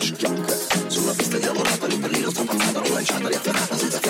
sciocchiata Su una pista diavolata lì per lì l'ho strapazzata, l'ho lanciata, riafferrata senza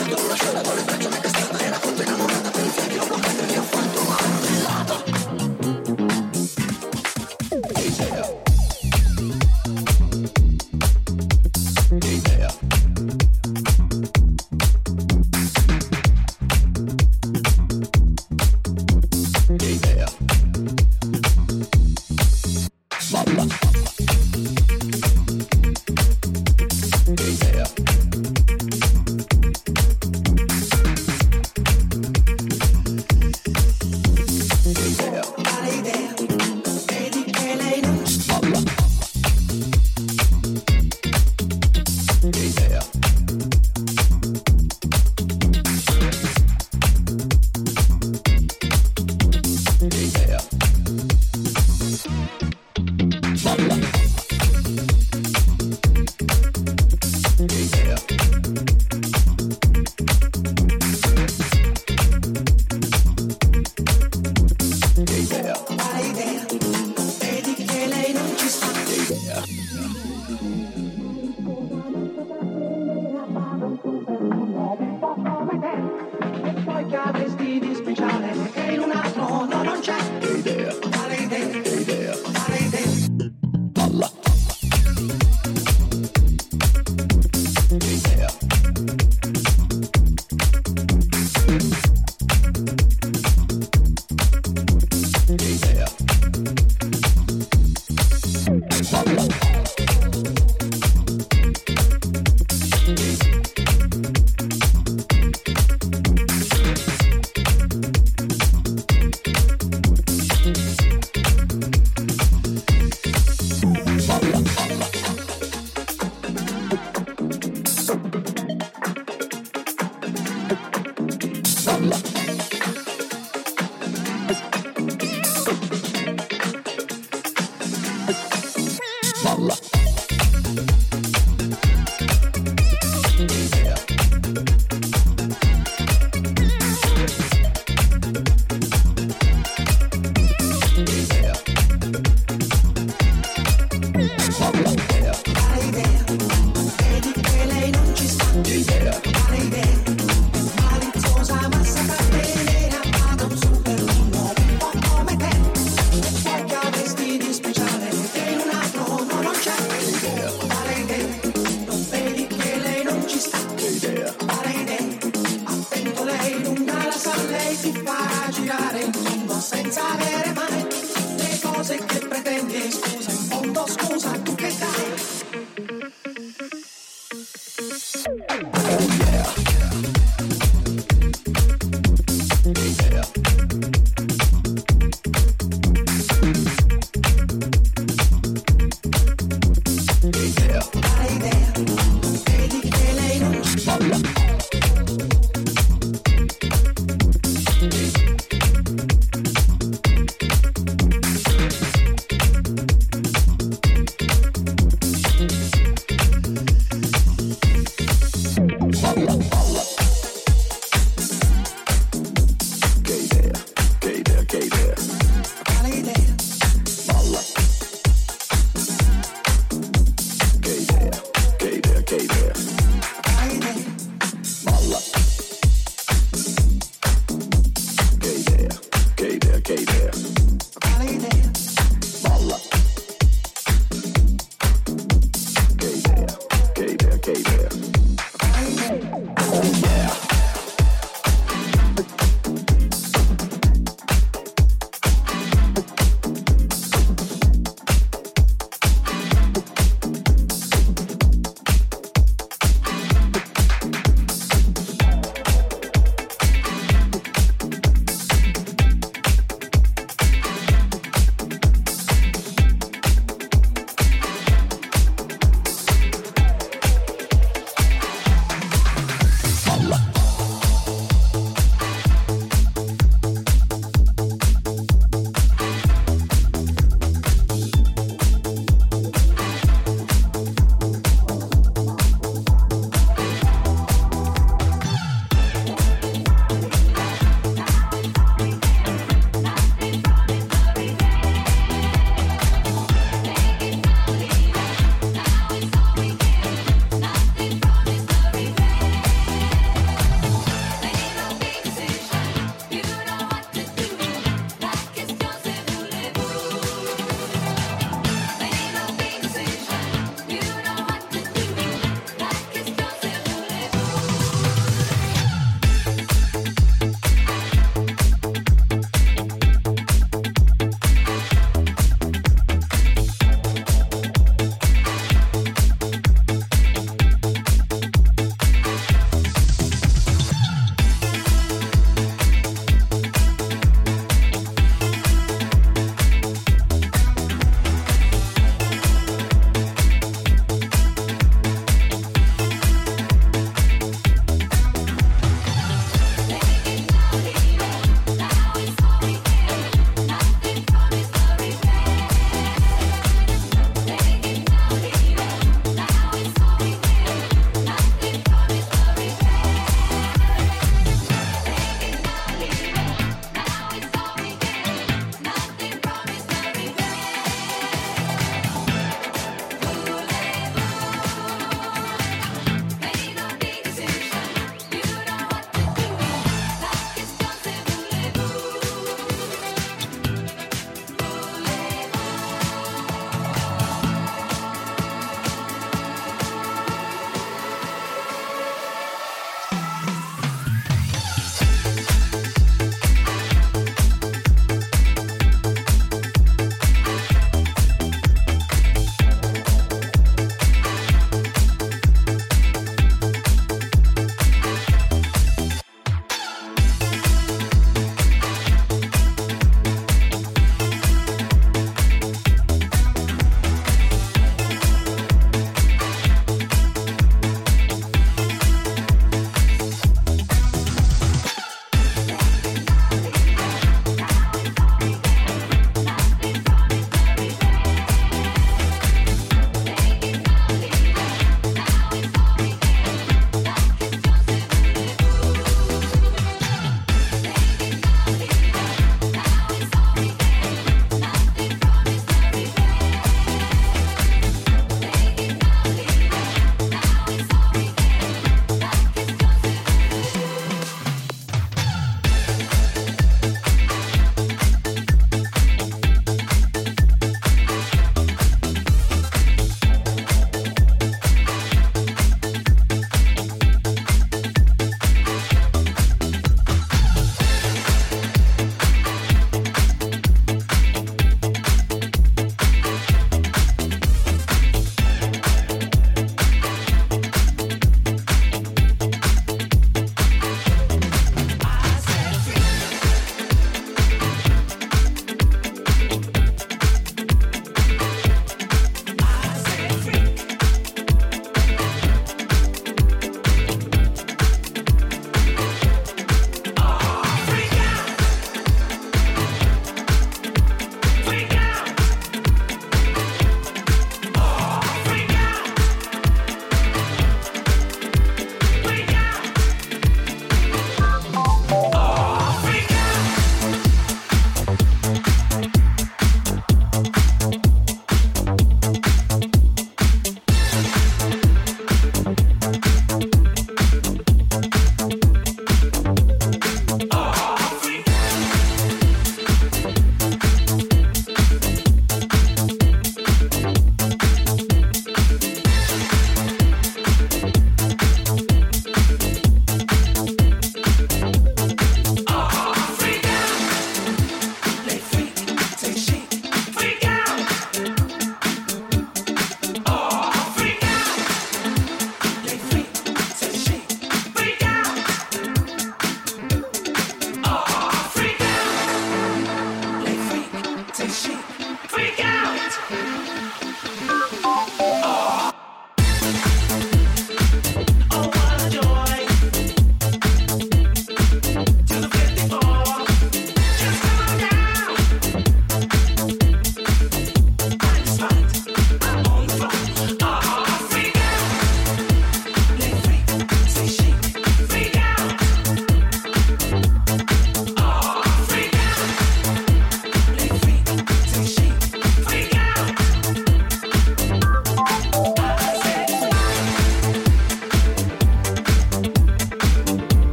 Peace.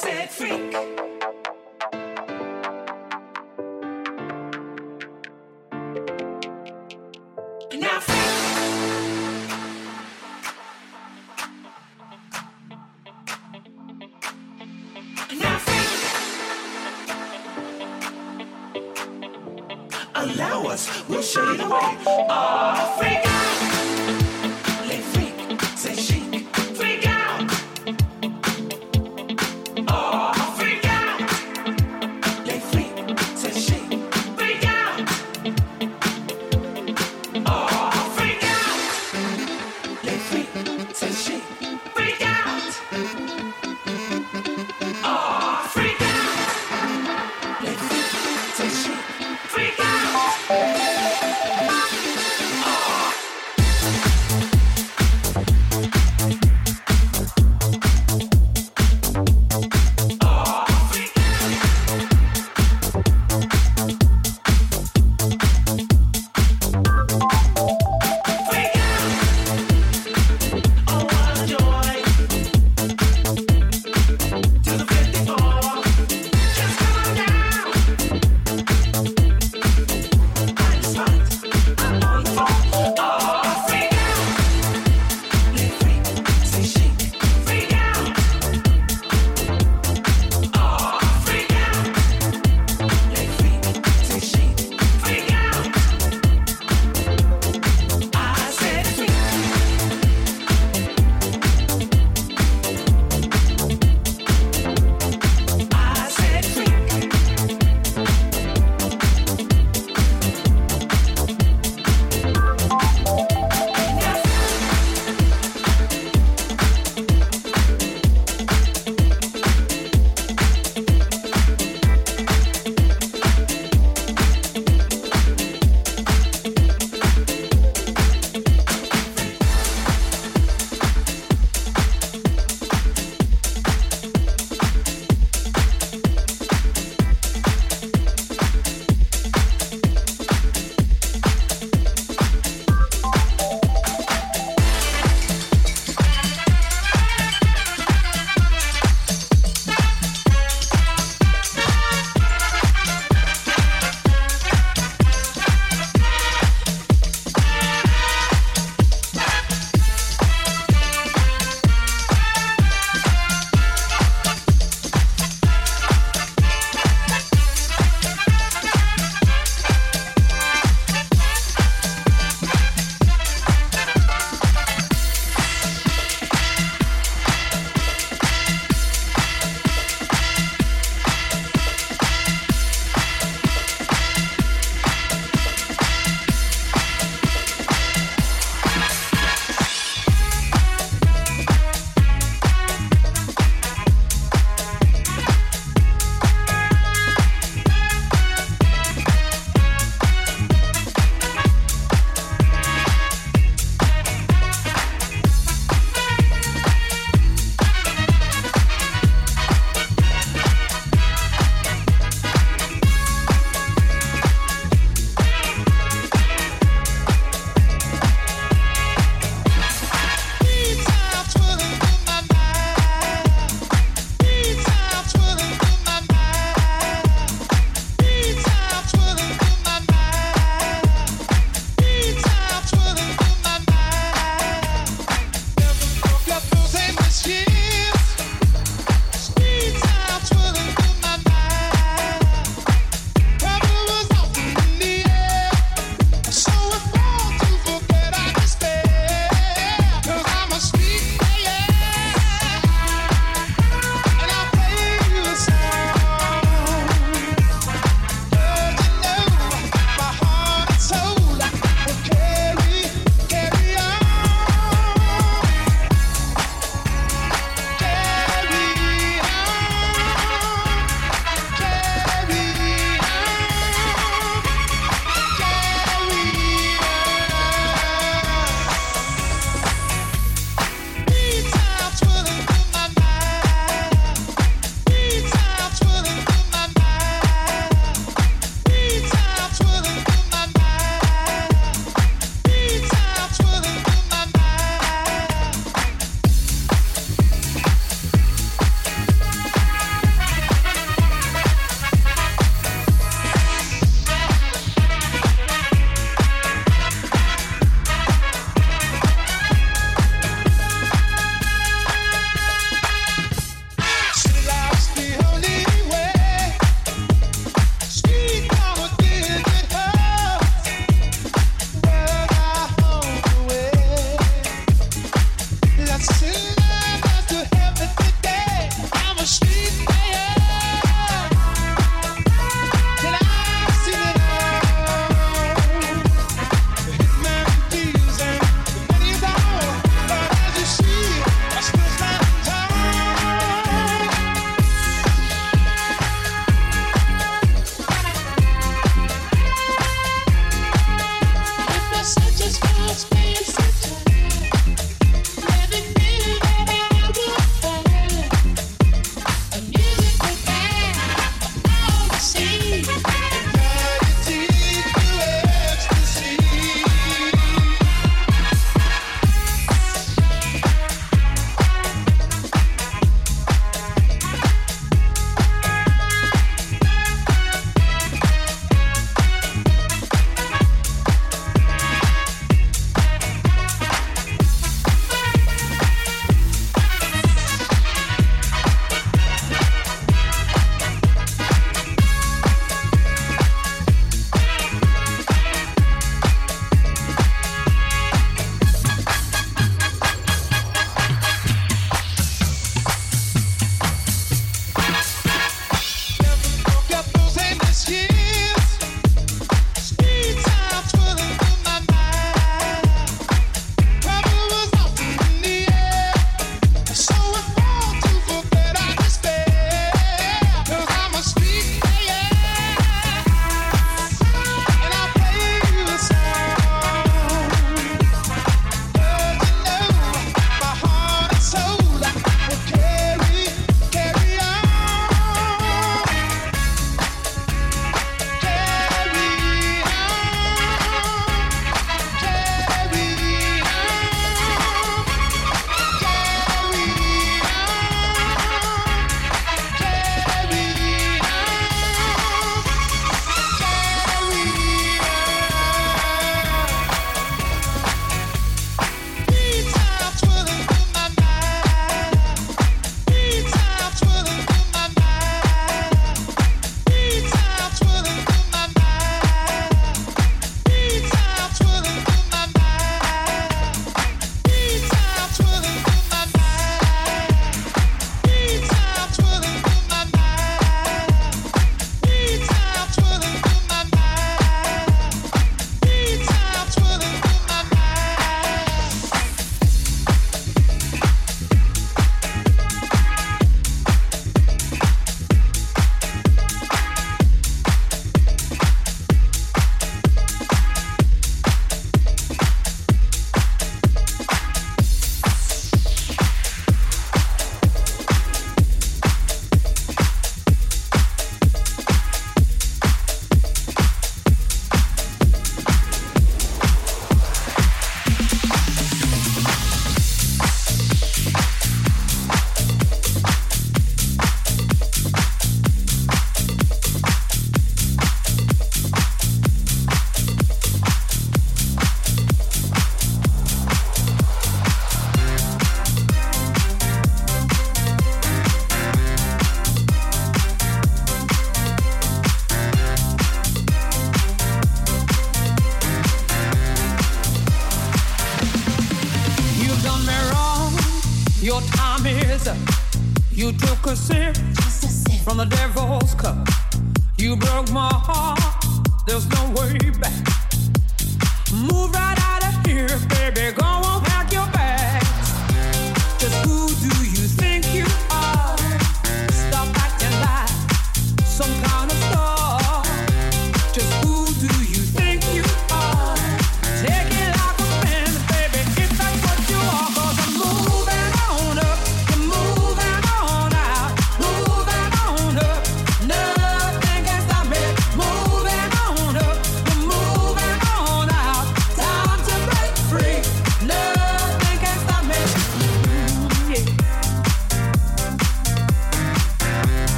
said freak. Now freak. Now freak. Allow us, we'll show you the way.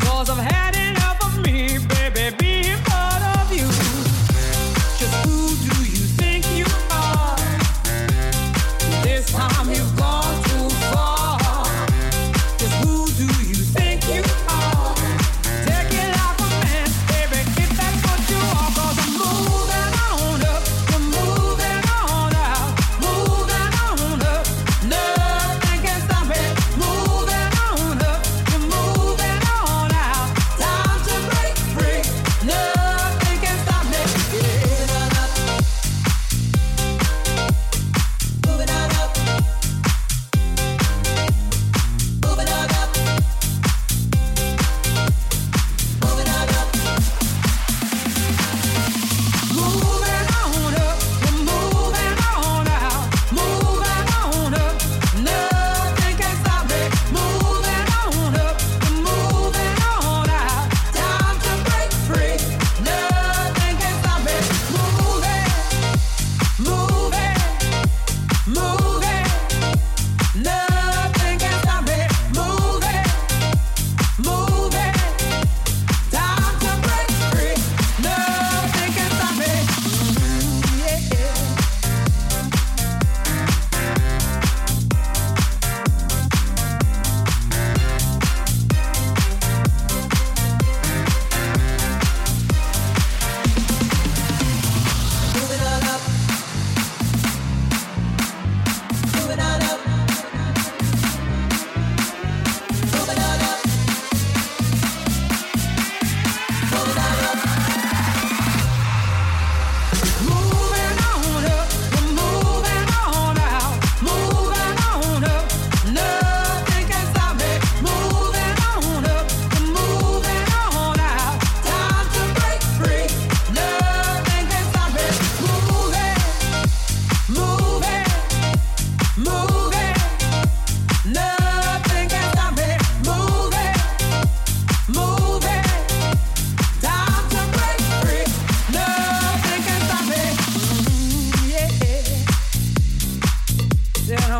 Cause I've had it.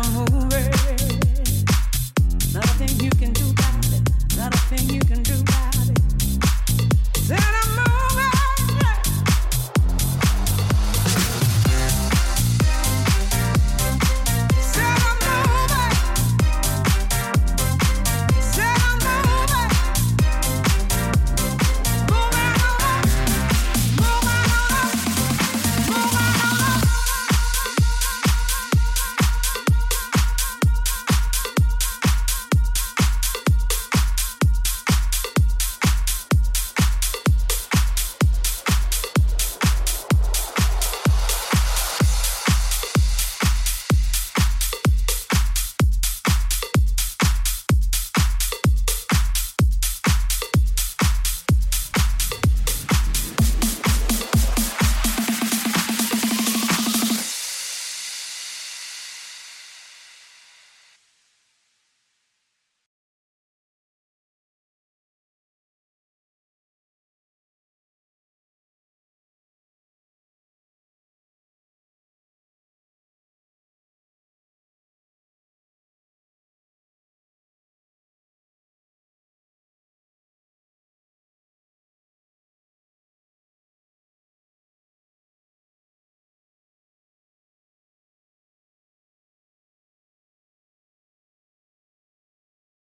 move.